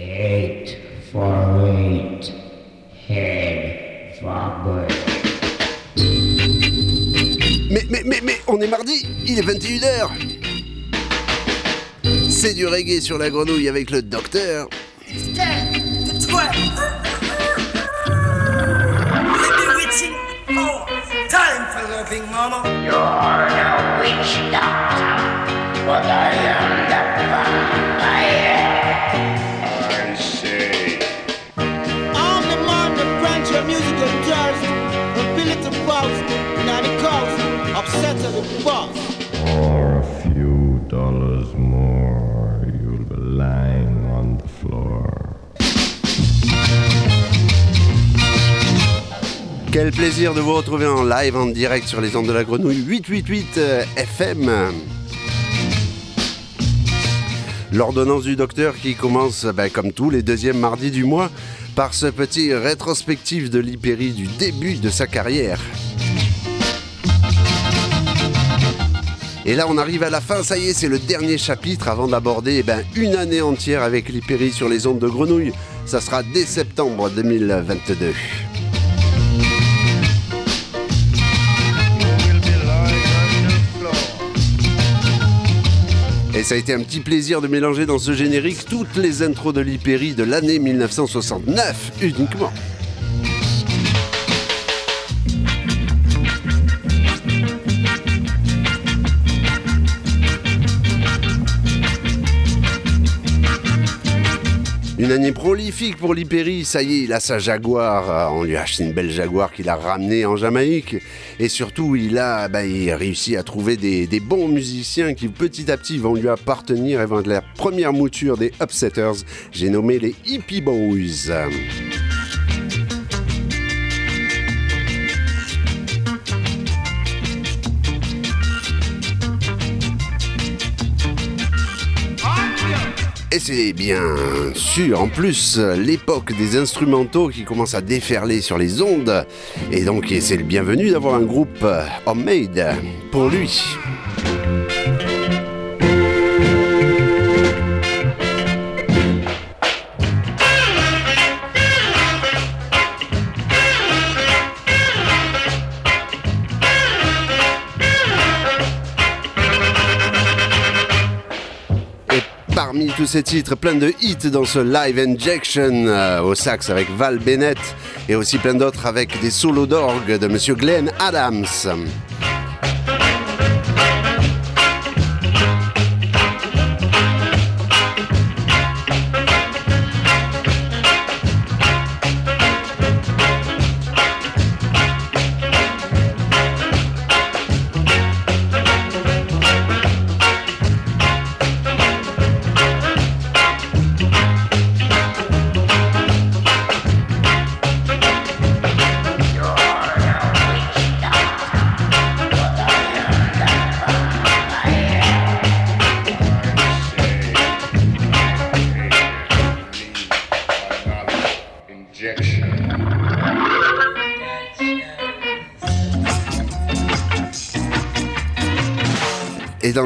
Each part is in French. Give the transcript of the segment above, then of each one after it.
Eight for eight. Head forward. Mais, mais, mais, mais, on est mardi, il est 21h. C'est du reggae sur la grenouille avec le docteur. Time for loving, mama. You're a witch doctor, but I am the Quel plaisir de vous retrouver en live, en direct sur les ondes de la grenouille 888 euh, FM. L'ordonnance du docteur qui commence, ben, comme tous les deuxièmes mardis du mois, par ce petit rétrospectif de l'Hypérie du début de sa carrière. Et là, on arrive à la fin, ça y est, c'est le dernier chapitre avant d'aborder eh ben, une année entière avec l'Hypérie sur les ondes de grenouille. Ça sera dès septembre 2022. Et ça a été un petit plaisir de mélanger dans ce générique toutes les intros de l'Hypérie de l'année 1969 uniquement. Une année prolifique pour l'Hypérie, ça y est, il a sa Jaguar, euh, on lui a acheté une belle Jaguar qu'il a ramenée en Jamaïque, et surtout il a bah, réussi à trouver des, bons musiciens qui petit à petit vont lui appartenir et vont être la première mouture des Upsetters, j'ai nommé les Hippie Boys. Et c'est bien sûr en plus l'époque des instrumentaux qui commence à déferler sur les ondes. Et donc c'est le bienvenu d'avoir un groupe homemade pour lui. Tous ces titres, plein de hits dans ce Live Injection euh, au sax avec Val Bennett et aussi plein d'autres avec des solos d'orgue de Monsieur Glenn Adams.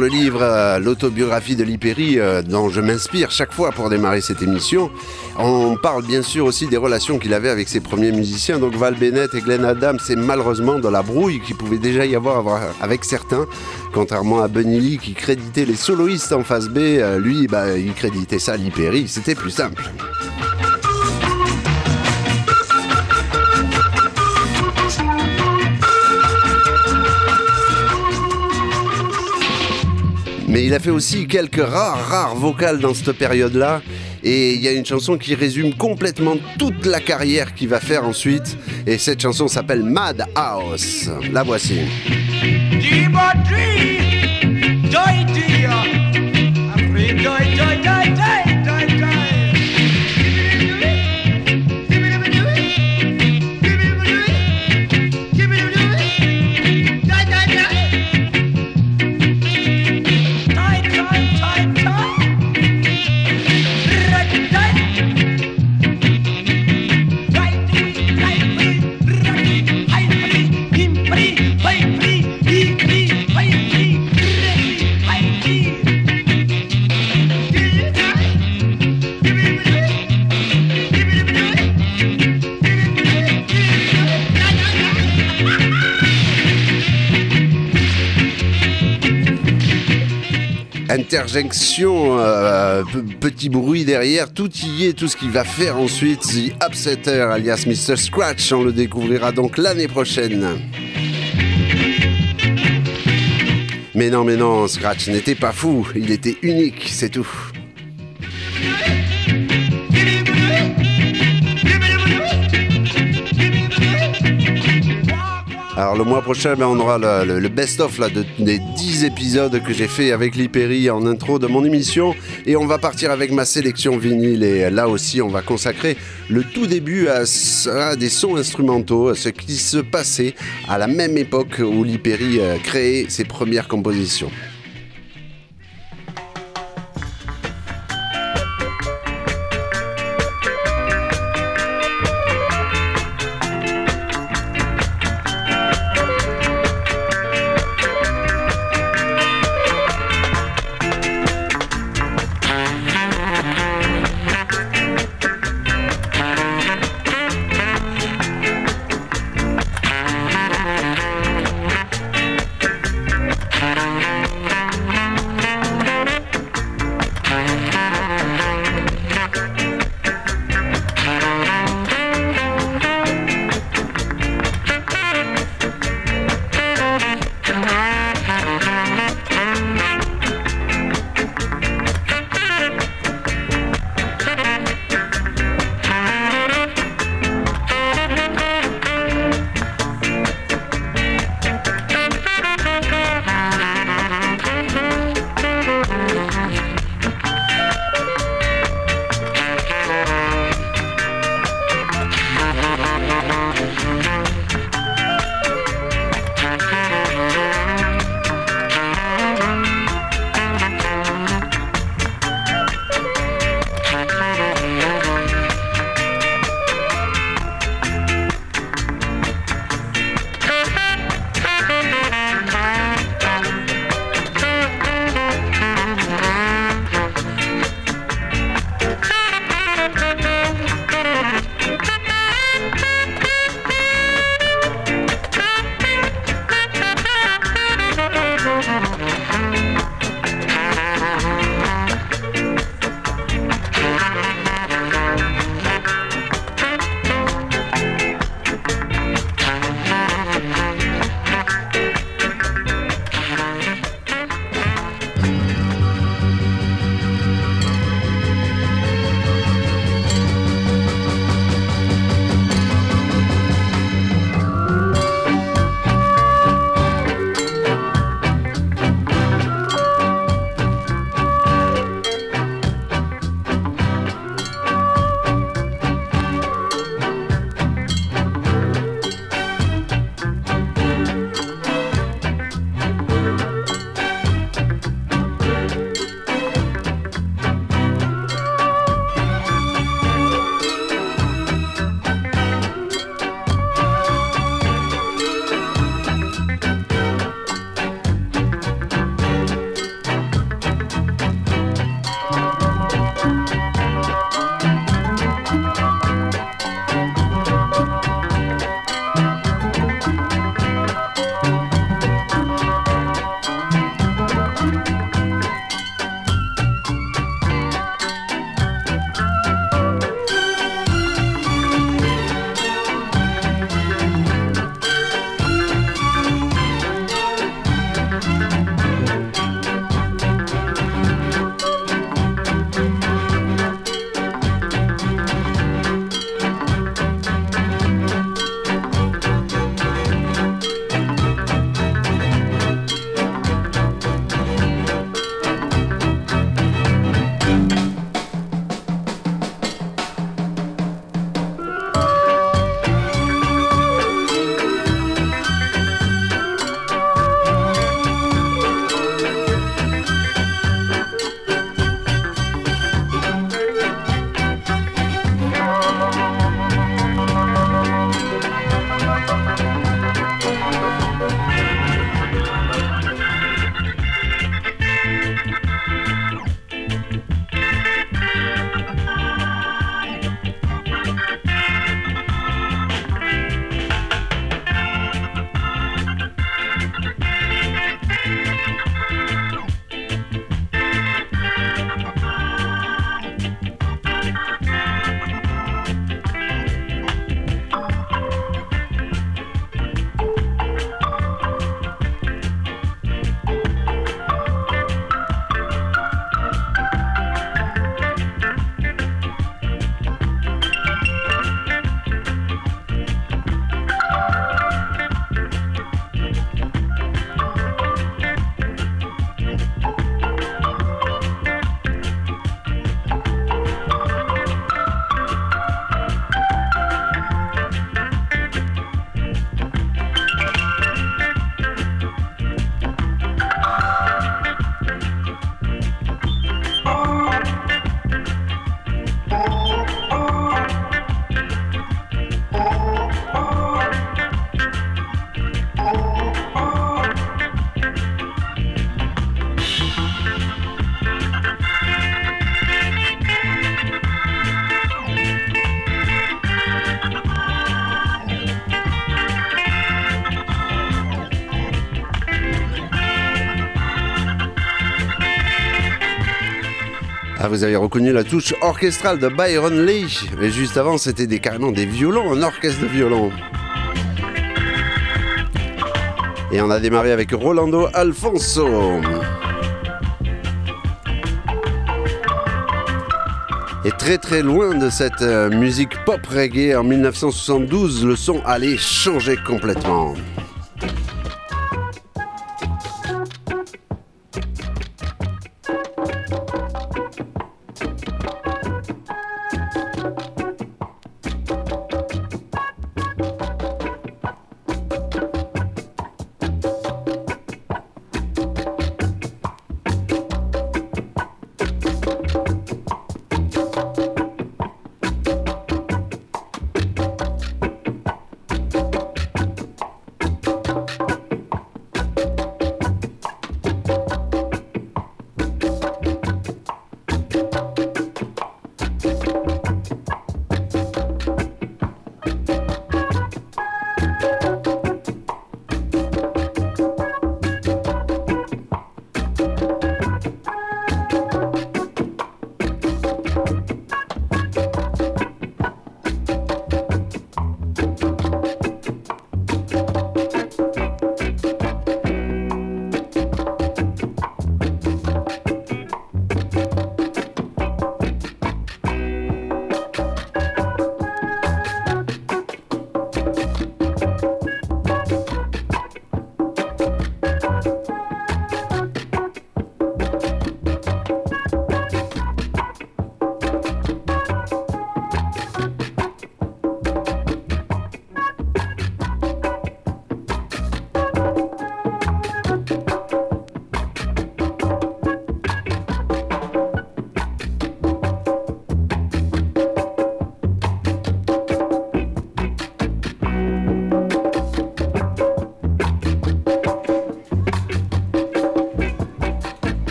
Le livre euh, L'autobiographie de l'Hypérie, euh, dont je m'inspire chaque fois pour démarrer cette émission, on parle bien sûr aussi des relations qu'il avait avec ses premiers musiciens. Donc Val Bennett et Glenn Adams, c'est malheureusement dans la brouille qu'il pouvait déjà y avoir avoir- avec certains, contrairement à Bunny Lee qui créditait les soloistes en face B, euh, lui, bah, il créditait ça à c'était plus simple. Il a fait aussi quelques rares, rares vocales dans cette période-là. Et il y a une chanson qui résume complètement toute la carrière qu'il va faire ensuite. Et cette chanson s'appelle Mad House. La voici. Interjection, euh, petit bruit derrière, tout y est, tout ce qu'il va faire ensuite. The Upsetter, alias Mr. Scratch, on le découvrira donc l'année prochaine. Mais non, mais non, Scratch n'était pas fou, il était unique, c'est tout. Alors le mois prochain, ben, on aura le, best-of des 10 épisodes que j'ai fait avec Lipéry en intro de mon émission. Et on va partir avec ma sélection vinyle. Et là aussi, on va consacrer le tout début à, des sons instrumentaux, à ce qui se passait à la même époque où Lipéry euh, créait ses premières compositions. Vous avez reconnu la touche orchestrale de Byron Lee. Mais juste avant, c'était des, carrément des violons, un orchestre de violons. Et on a démarré avec Rolando Alfonso. Et très très loin de cette euh, musique pop reggae en 1972, le son allait changer complètement.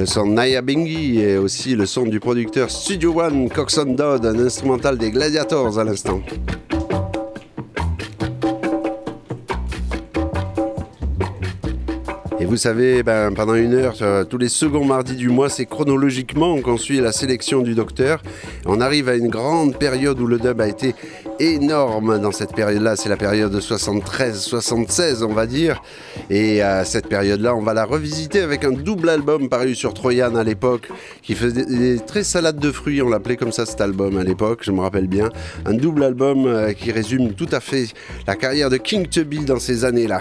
Le son de Naya Bingi et aussi le son du producteur Studio One Coxon Dodd, un instrumental des Gladiators à l'instant. Et vous savez, ben, pendant une heure, euh, tous les seconds mardis du mois, c'est chronologiquement qu'on suit la sélection du docteur. On arrive à une grande période où le dub a été énorme dans cette période-là. C'est la période de 73-76, on va dire. Et à cette période-là, on va la revisiter avec un double album paru sur Troyan à l'époque, qui faisait des très salades de fruits. On l'appelait comme ça cet album à l'époque, je me rappelle bien. Un double album euh, qui résume tout à fait la carrière de King Tubby dans ces années-là.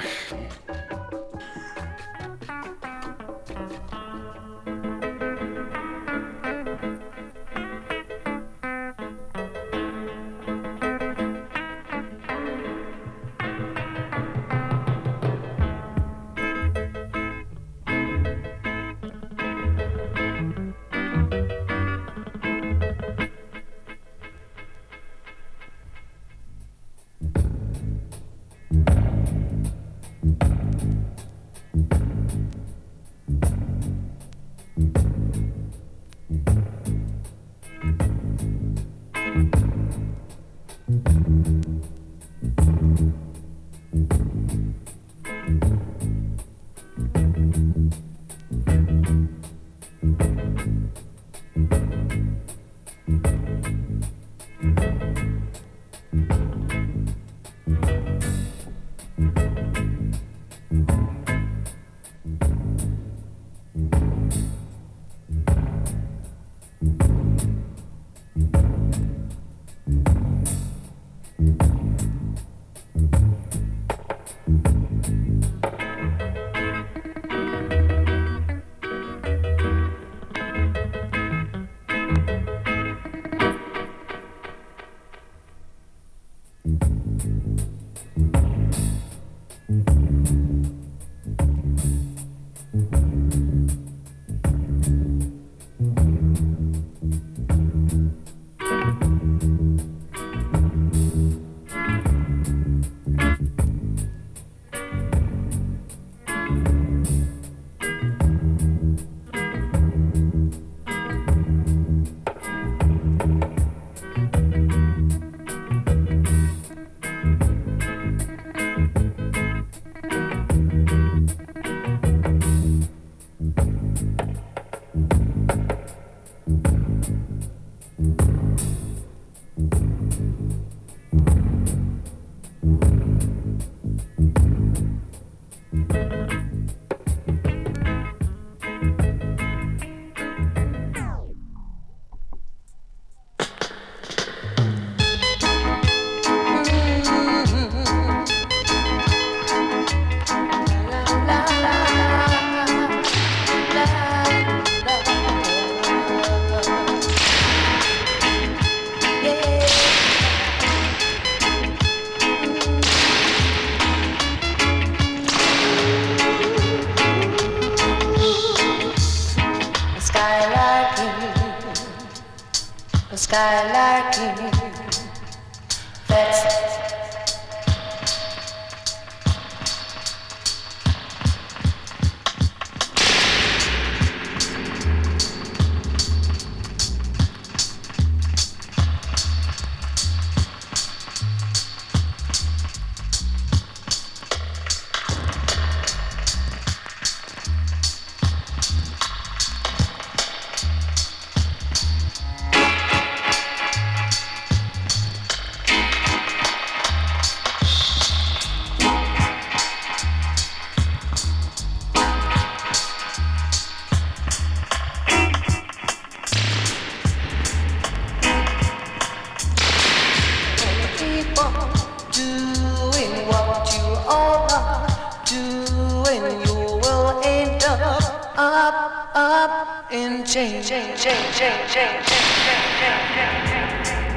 up, up, and change, change, change, change, change, change, change, change, change.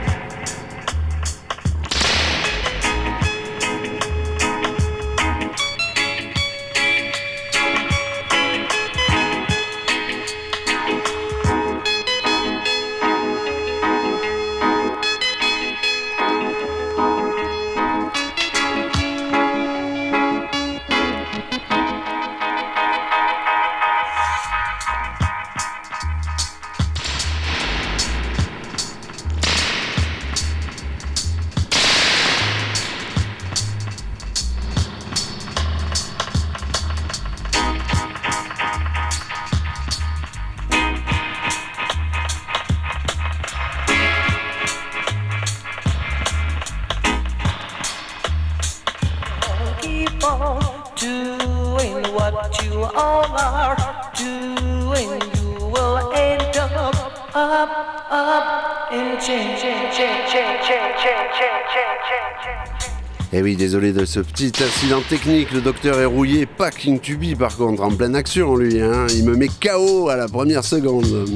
désolé de ce petit incident technique. Le docteur est rouillé, pas King Tubi par contre, en pleine action lui. Hein. Il me met KO à la première seconde.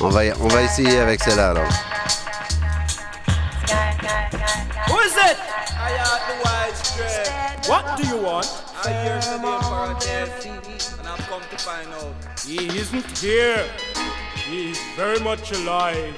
On va, on va essayer avec celle-là alors. Who is it? I am the. What do you want? I hear today for a and to find out. He isn't here. He is very much alive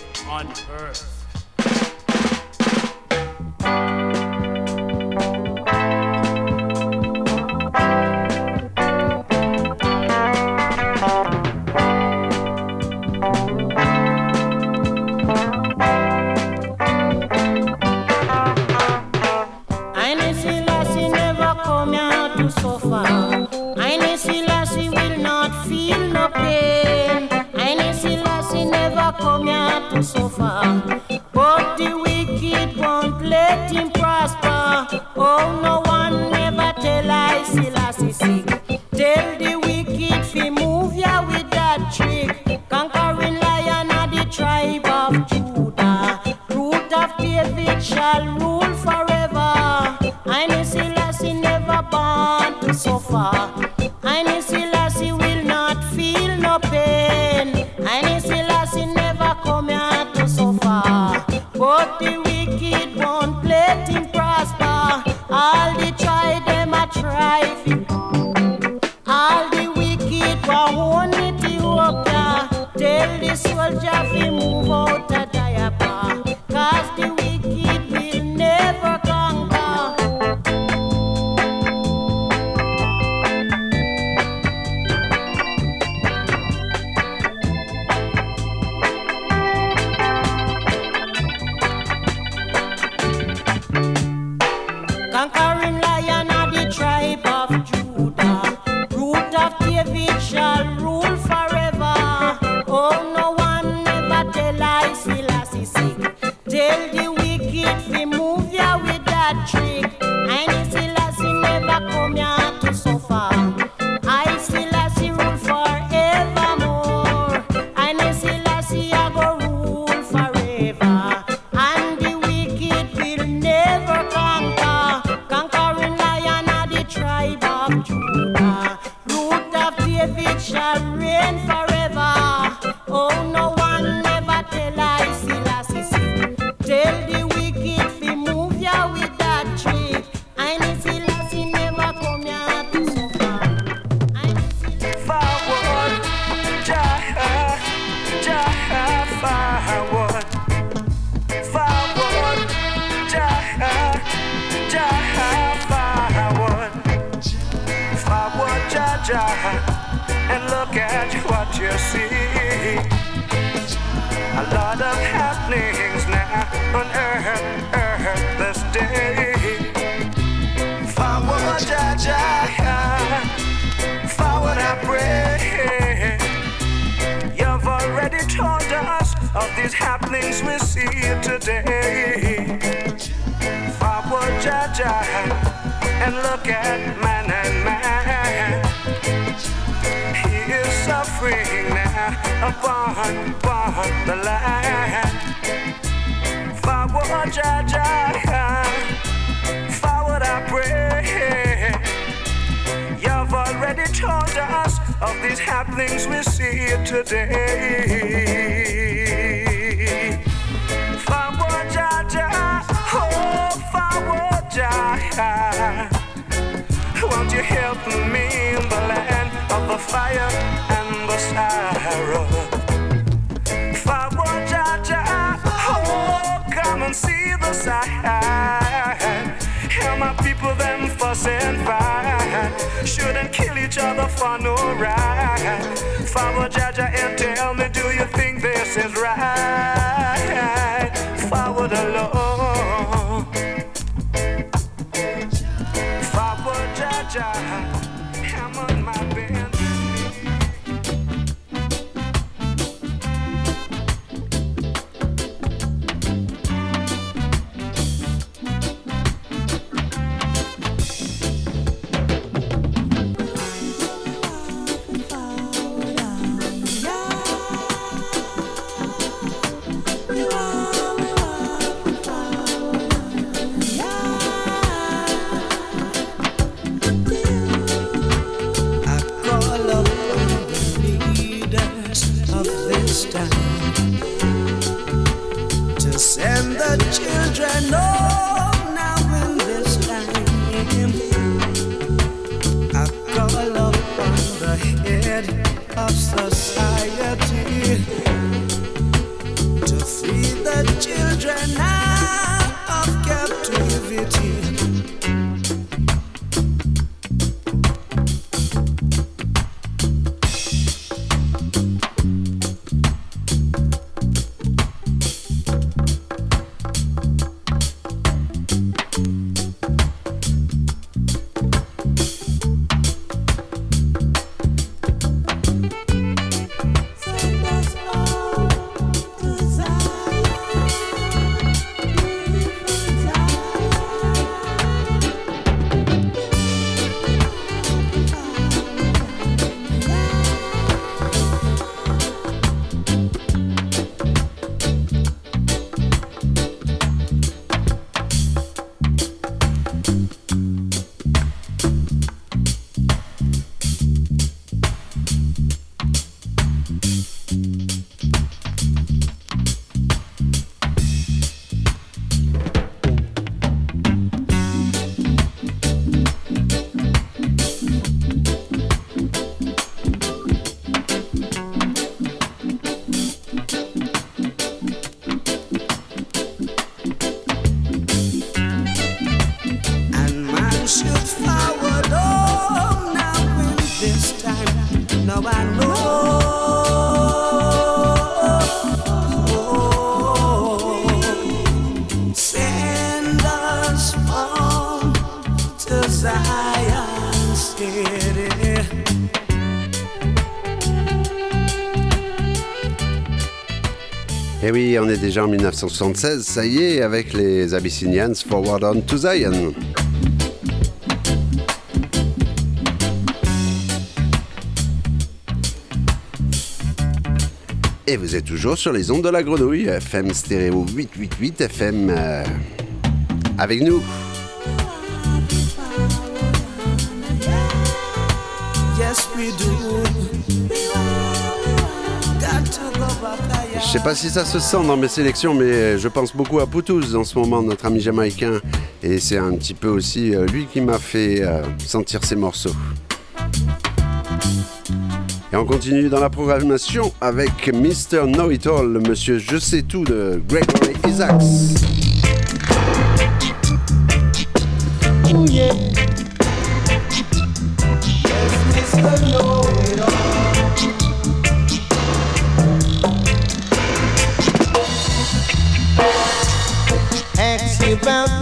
upon, upon the land. Forward, Jaja, these happenings we see today. Forward, Jaja, oh, forward, Jaja. Won't you help me in the land of the fire and the sorrow? Forward, Jaja, oh, come and see the side. Hear my people them fuss and fight. Shouldn't kill each other for no right. Forward, Jaja, and tell me, do you think this is right? Forward alone. Forward, Jaja, Eh oui, on est déjà en 1976, ça y est, avec les Abyssinians Forward on to Zion. Et vous êtes toujours sur les ondes de la grenouille, FM stéréo 888 FM euh, avec nous. Yes, we do. Je sais pas si ça se sent dans mes sélections, mais je pense beaucoup à Poutouz en ce moment, notre ami jamaïcain. Et c'est un petit peu aussi euh, lui qui m'a fait euh, sentir ces morceaux. Et on continue dans la programmation avec Mr. Know It All, le monsieur Je sais tout de Gregory Isaacs. about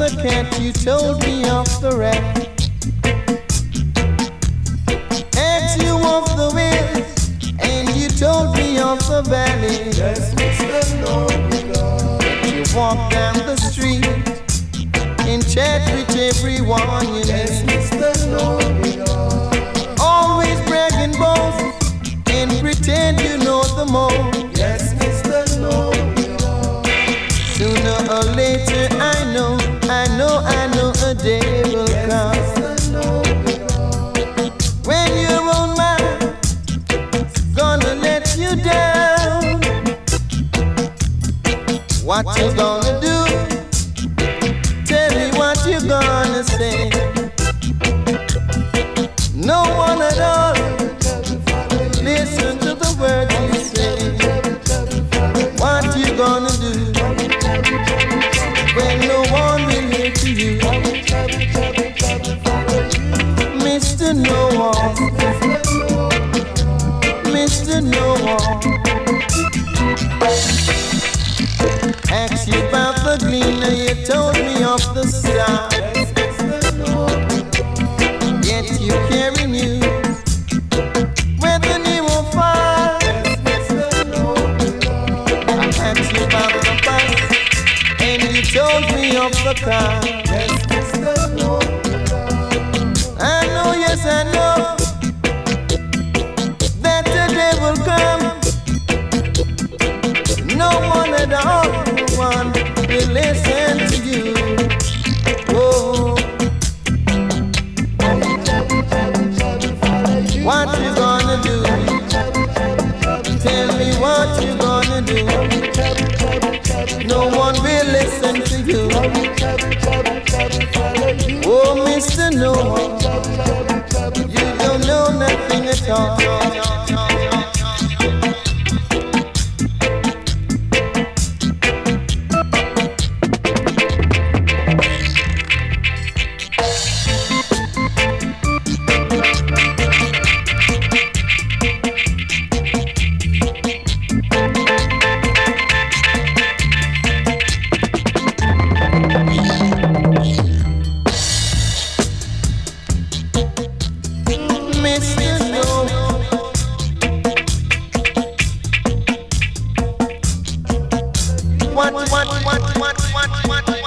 the cat, you told me of the rat. Asked you of the hills, and you told me of the valley. Yes, Mr. You walk down the street and chat with everyone you yes, Mr. Always bragging boast and pretend you know the most. Yes, Mr. Sooner or later, I know, I know, I know a day will come. When your own man gonna let you down. What you gonna do? What, what, what, what, what, what, what, what,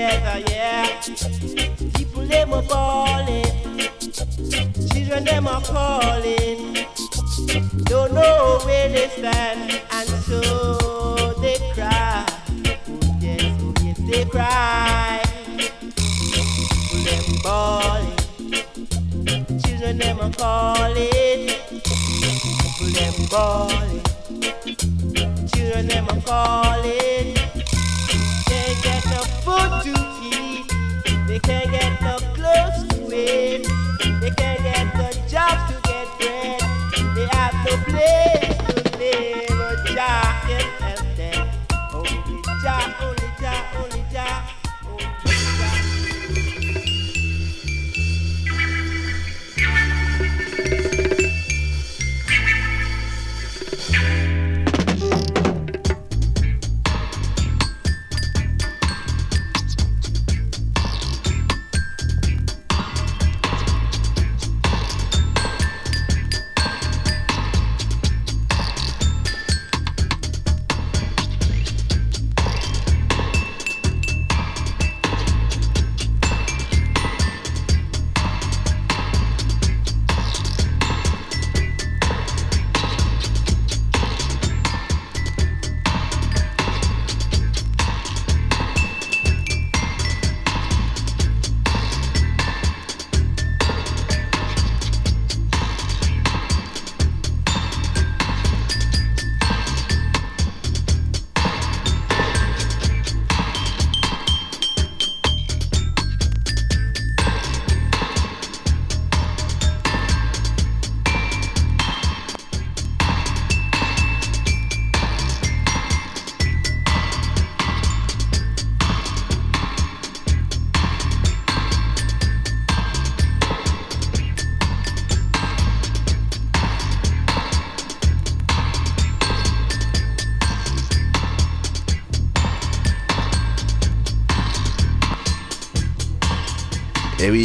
together, yeah. People, them are balling. Children, them are calling. Don't know where they stand, and so they cry. Oh, yes, oh, yes, they cry. People, them balling. Children, them are calling. People, them balling. Children, them are calling food to eat. They can't get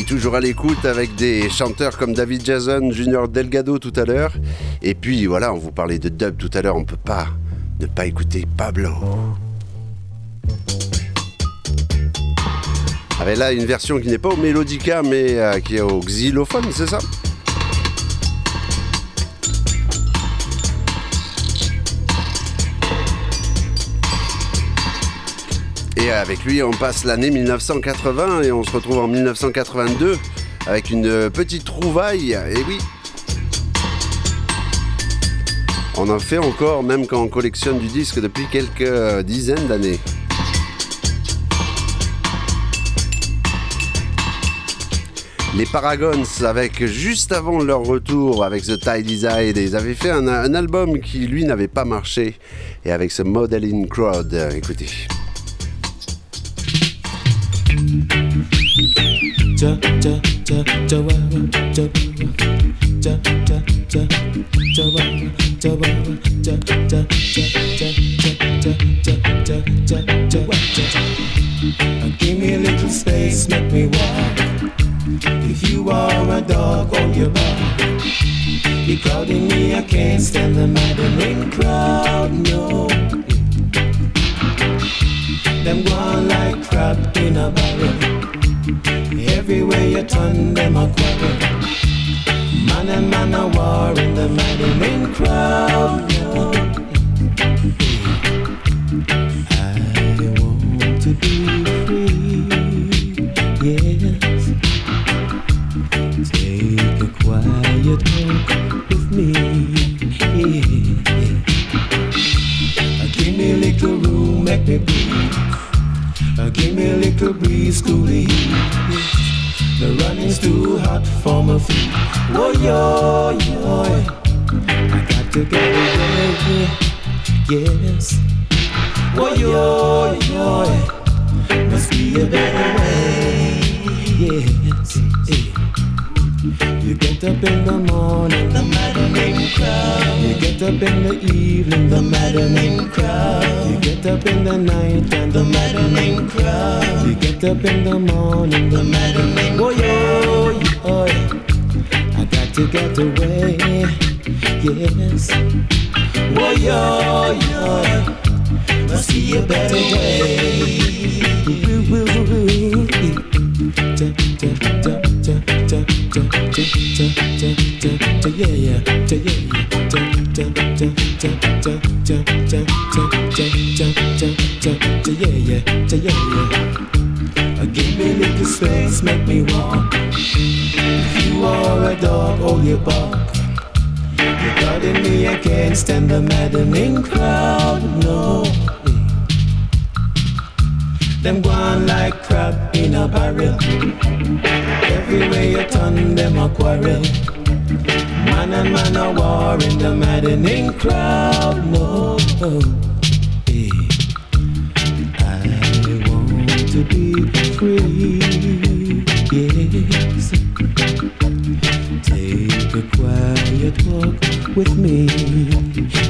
toujours à l'écoute avec des chanteurs comme David Jason, Junior Delgado tout à l'heure. Et puis voilà, on vous parlait de dub tout à l'heure, on peut pas ne pas écouter Pablo. Avec là une version qui n'est pas au mélodica mais euh, qui est au xylophone, c'est ça? Et avec lui, on passe l'année 1980 et on se retrouve en 1982 avec une petite trouvaille. Et oui, on en fait encore, même quand on collectionne du disque depuis quelques dizaines d'années. Les Paragons, avec juste avant leur retour avec The Tidy Side, ils avaient fait un, un album qui lui n'avait pas marché. Et avec ce Modeling Crowd, euh, écoutez. Give me a little space, make me walk. If you are a dog on your back, you're crowding me, I can't stand the maddening crowd, no. Them go on like crab in a barrel. Everywhere you turn, them a quarrel. Man and man a war in the maddening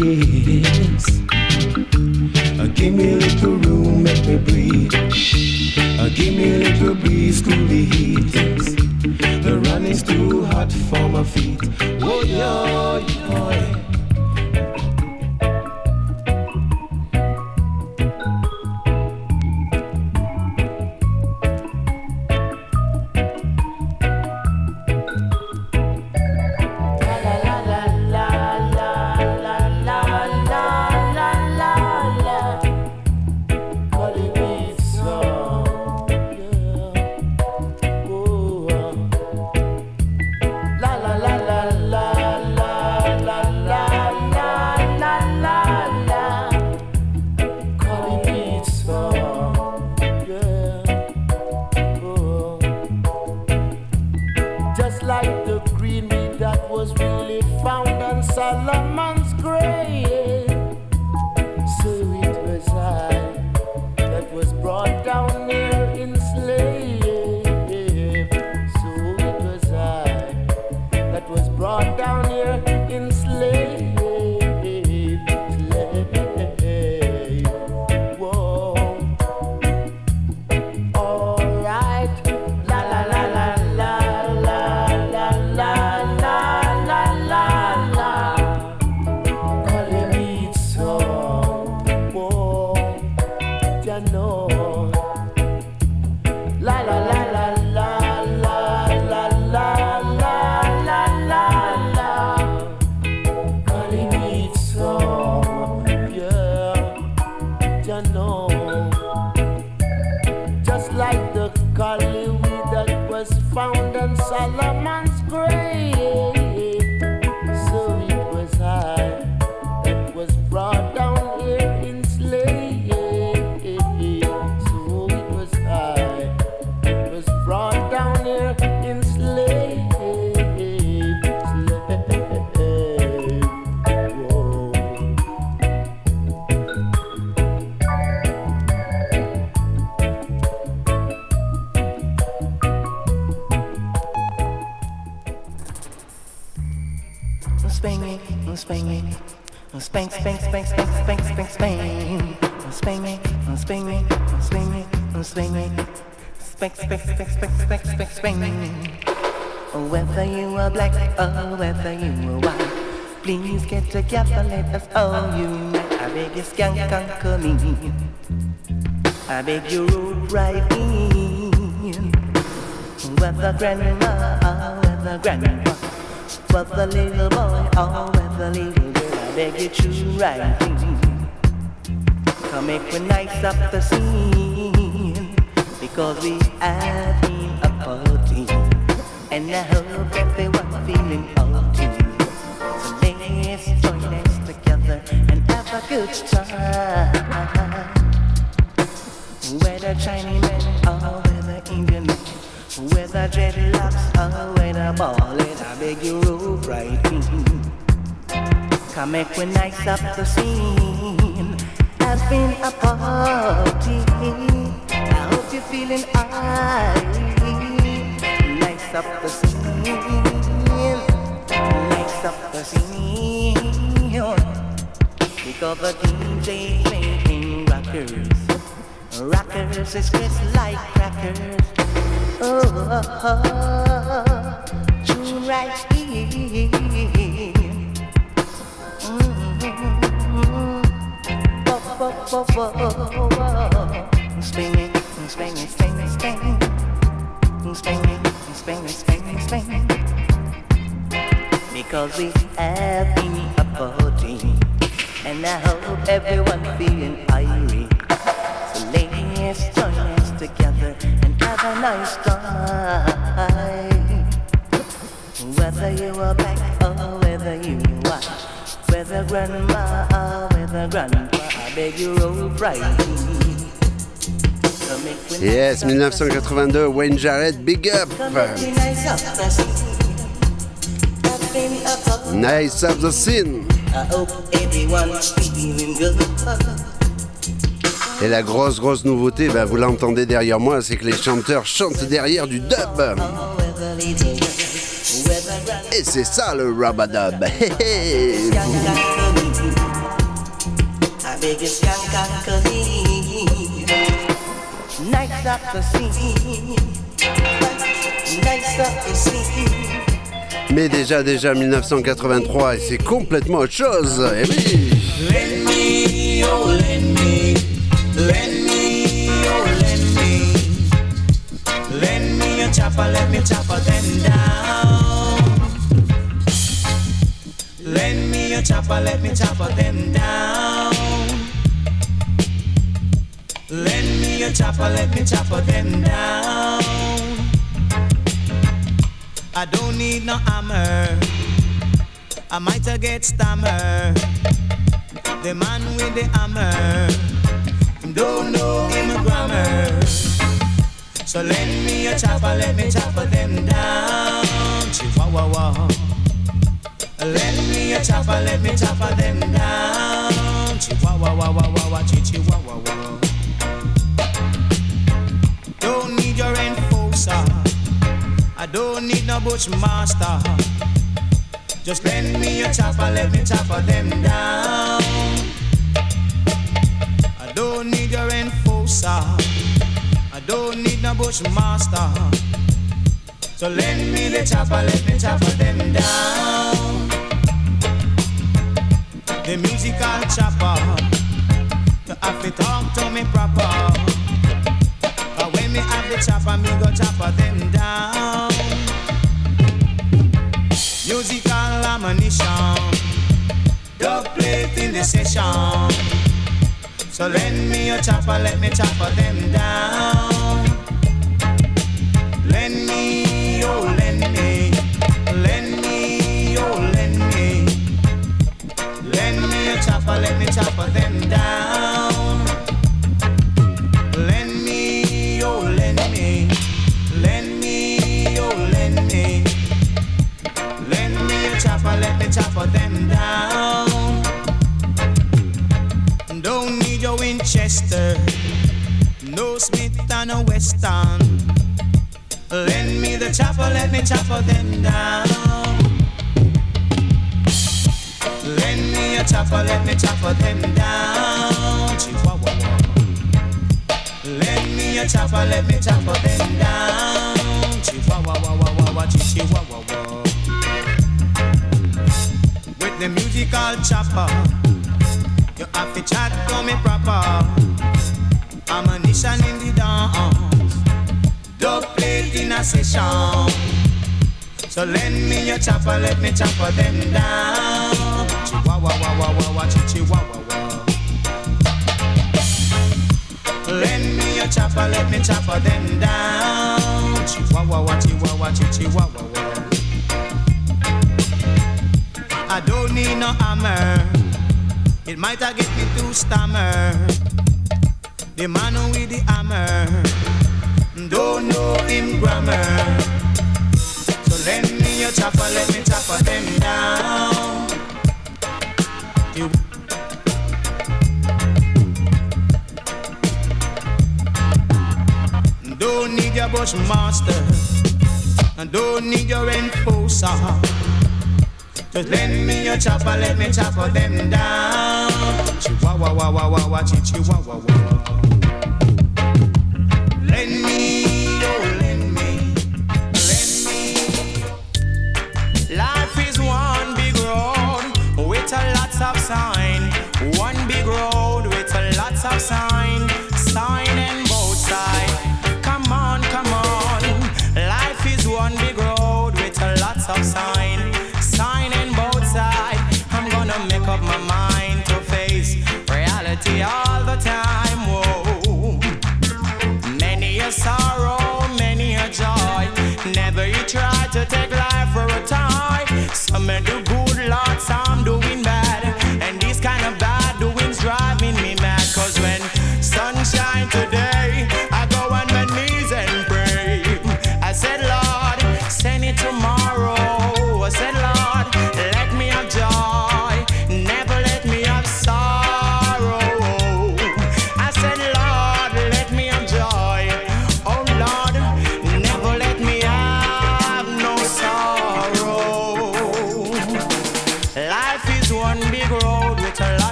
Yes. Uh, give me a little room, make me breathe. Uh, give me a little breeze, cool the heat. The is too hot for my feet. Oh, yo, yo. Black whether you are please get together, let us all unite. I beg you, skank, conquer me. I beg you, root right in. Whether grandma or whether grandpa. Whether little boy or whether little girl, I beg you choose right thing. Come make we nice up the scene because we have and I hope everyone feeling party. So let's join us together and have a good time. Whether Chinese or whether Indian man, whether dreadlocks or whether ballin', I beg you roll right in. Come make we nice up the scene. Has been a party. I hope you're feeling alright. Nice up the scene. Nice up the scene. Because the DJ playing rockers. Rockers is just like crackers. Oh, oh, oh, tune right here. Mm-hmm. Spinning, spinning, spinning, spinning. Spinning, spinning, spinning, spinning. Because we have been a party. And I hope everyone feeling irate. So let's join us together and have a nice time. Whether you are black or whether you white, whether grandma or whether grandpa, I beg you roll right. Yes, 1982, Wayne Jarrett, Big Up. nice of the scene. Et la grosse, grosse nouveauté, bah, vous l'entendez derrière moi, c'est que les chanteurs chantent derrière du dub. Et c'est ça le rabadub. Hé, hé. Up the scene. Up the scene. Mais déjà, déjà 1983, et c'est complètement autre chose. Et oui. Lend me, oh me, me, oh lend me, lend me a chopper, let me chopper them down. Lend me a chopper, let me chopper them down. Lend me a chopper, let me chopper them down. I don't need no hammer. I might get stammer. The man with the hammer, don't know him grammar. So lend me a chopper, let me chopper them down. Chihuahua. Lend me a chopper, let me chopper them down. Chihuahua, wah, wah, wah, wah, chi, chihuahua. Don't don't need no bushmaster. Just lend me a chopper, let me chopper them down. I don't need your enforcer. I don't need no bushmaster. So lend me the chopper, let me chopper them down. The musical chopper, to have to talk to me proper. But when me have the chopper, me go chopper them down. Session. So lend me your chopper, let me chopper them down. On a western. Lend me the chopper, let me chopper them down. Lend me a chopper, let me chopper them down. Chihuahua. Lend me a chopper, let me chopper them down. Chihuahua, wah, wah, chi- chihuahua. With the musical chopper, you have to chat for me proper. A session. So lend me your chopper, let me chopper them down. Chihuahua, wah, wah, wah, wah, chihuahua, wah. Lend me your chopper, let me chopper them down. Chihuahua, wah, chihuahua, chihuahua, wah. I don't need no hammer. It might get me to stammer. The man with the hammer don't know him grammar. So lend me your chopper, let me chopper them down. You don't need your bushmaster, and don't need your enforcer. Just lend me your chopper, let me chopper them down. Chihuahua, chi- chihuahua. Sign. One big road with a lots of sign. Sign in both sides. Come on, come on. Life is one big road with a lots of sign. Sign in both sides. I'm gonna make up my mind to face reality all the time. Whoa. Many a sorrow, many a joy. Never you try to take life for a toy. Some do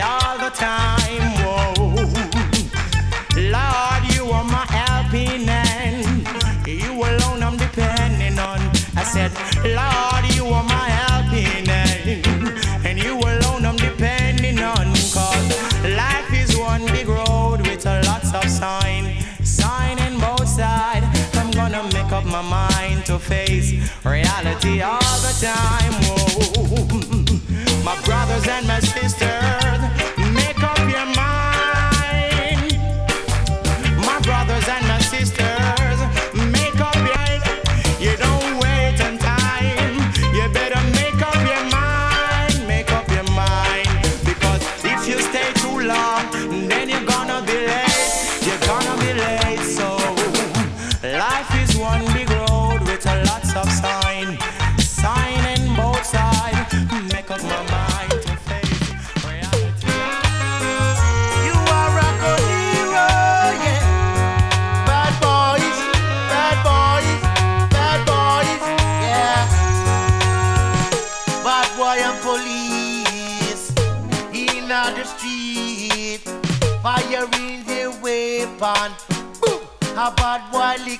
all the time. Whoa. Lord, you are my helping hand. You alone I'm depending on. I said, Lord, you are my helping hand. And you alone I'm depending on. Cause life is one big road with a lots of sign. Sign in both sides. I'm gonna make up my mind to face reality all the time.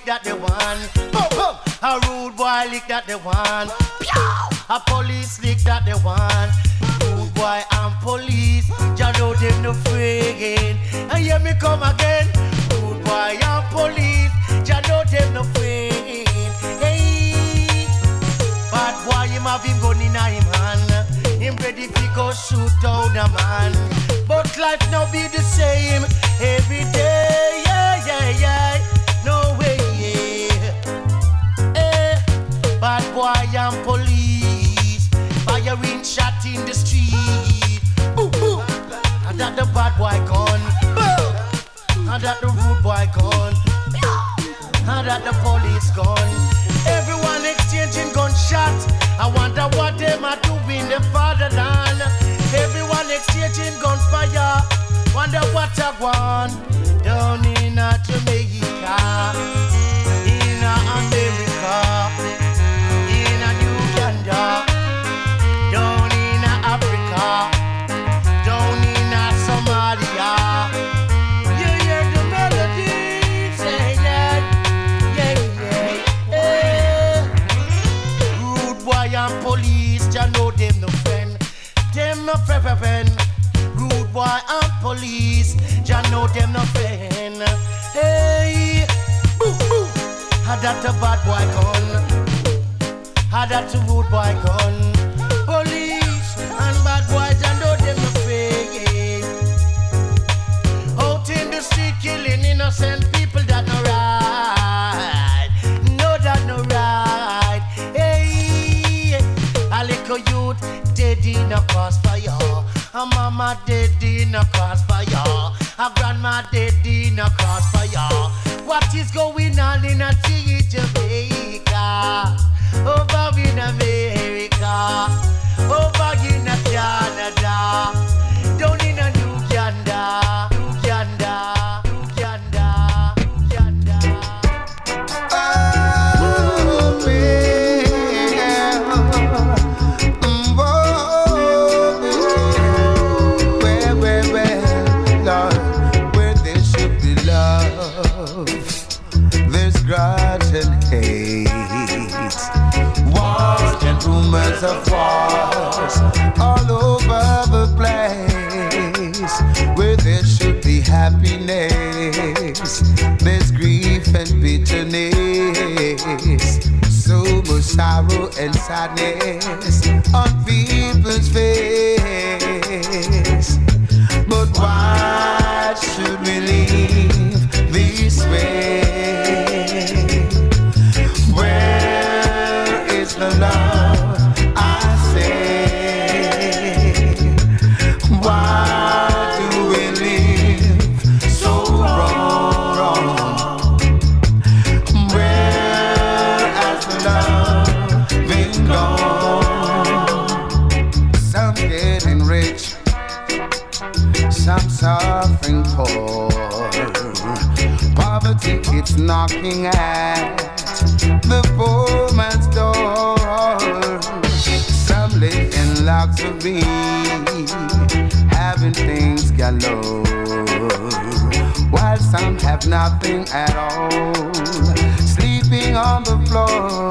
That the one. Boom, boom. A rude boy lick that the one. Pew! A police lick that the one. Rude boy and police, ya know them no afraid. And hear me come again. Rude boy and police, ya know them no afraid. Hey, bad boy him have him gun in him hand. Him ready fi go shoot down a man. But life now be the same boy gone. And that the rude boy gone. And that the police gone. Everyone exchanging gunshots. I wonder what them are doing the fatherland. Everyone exchanging gunfire. Wonder what I want down in Jamaica, no friend. Hey, boo, boo. Had that a bad boy gun, had that a rude boy gun. Police and bad boys, ya know them no. Out in the street killing innocent people that no right. No that no right. Hey, a little youth dead in a crossfire. A mama dead in a crossfire. Grandma dead in a crossfire. And sadness on nothing at all, sleeping on the floor.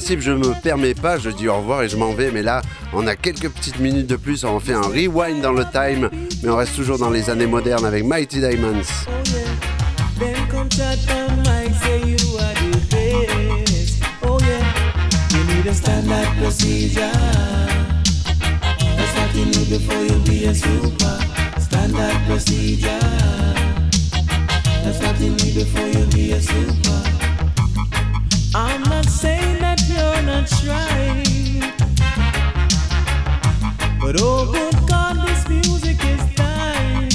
Je me permets pas, je dis au revoir et je m'en vais, mais là, on a quelques petites minutes de plus, on fait un rewind dans le time, mais on reste toujours dans les années modernes avec Mighty Diamonds. I'm not saying that you're not trying, but oh good God, this music is dying.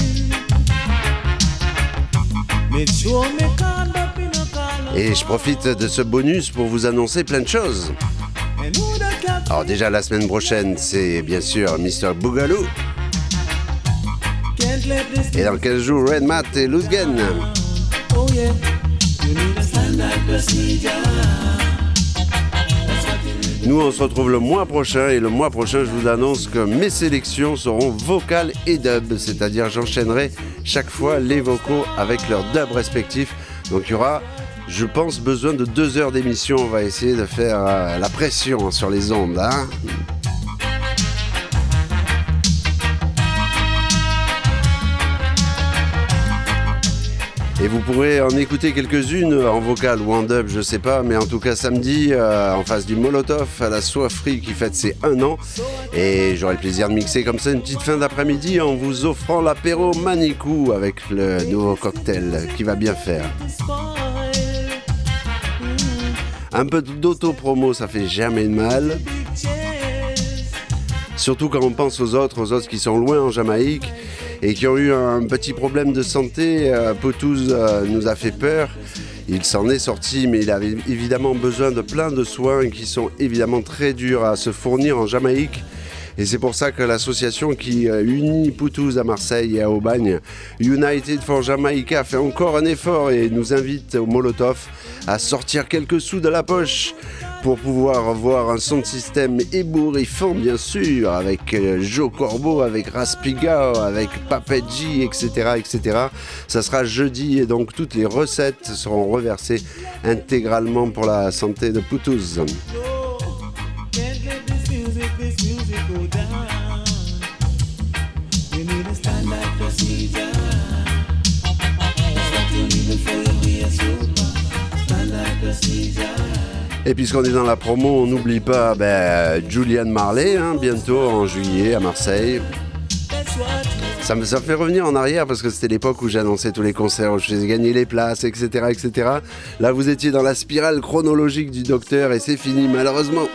Make sure me caught up in a color. Et je profite de ce bonus pour vous annoncer plein de choses. Alors déjà la semaine prochaine, c'est bien sûr Mr. Boogaloo. Et dans 15 jours, Red Matt et Luzgen. Oh Nous, on se retrouve le mois prochain et le mois prochain, je vous annonce que mes sélections seront vocales et dub, c'est-à-dire j'enchaînerai chaque fois les vocaux avec leurs dubs respectifs. Donc il y aura, je pense, besoin de deux heures d'émission. On va essayer de faire euh, la pression sur les ondes. hein. Et vous pourrez en écouter quelques-unes en vocal ou en dub, je sais pas, mais en tout cas samedi, euh, en face du Molotov, à la Soifri qui fête ses un an. Et j'aurai le plaisir de mixer comme ça une petite fin d'après-midi en vous offrant l'apéro Manicou avec le nouveau cocktail qui va bien faire. Un peu d'auto-promo, ça fait jamais de mal. Surtout quand on pense aux autres, aux autres qui sont loin en Jamaïque et qui ont eu un petit problème de santé. Euh, Potouz euh, nous a fait peur. Il s'en est sorti, mais il avait évidemment besoin de plein de soins qui sont évidemment très durs à se fournir en Jamaïque. Et c'est pour ça que l'association qui euh, unit Poutous à Marseille et à Aubagne, United for Jamaica, fait encore un effort et nous invite au Molotov à sortir quelques sous de la poche pour pouvoir voir un son de système ébouriffant bien sûr avec euh, Joe Corbeau, avec Raspiga, avec Papeji, etc., etc. Ça sera jeudi et donc toutes les recettes seront reversées intégralement pour la santé de Poutouz. Et puisqu'on est dans la promo, on n'oublie pas ben, Julian Marley, hein, bientôt en juillet à Marseille. Ça me ça me fait revenir en arrière parce que c'était l'époque où j'annonçais tous les concerts, où je faisais gagner les places, etc., etc. Là, vous étiez dans la spirale chronologique du docteur et c'est fini, malheureusement.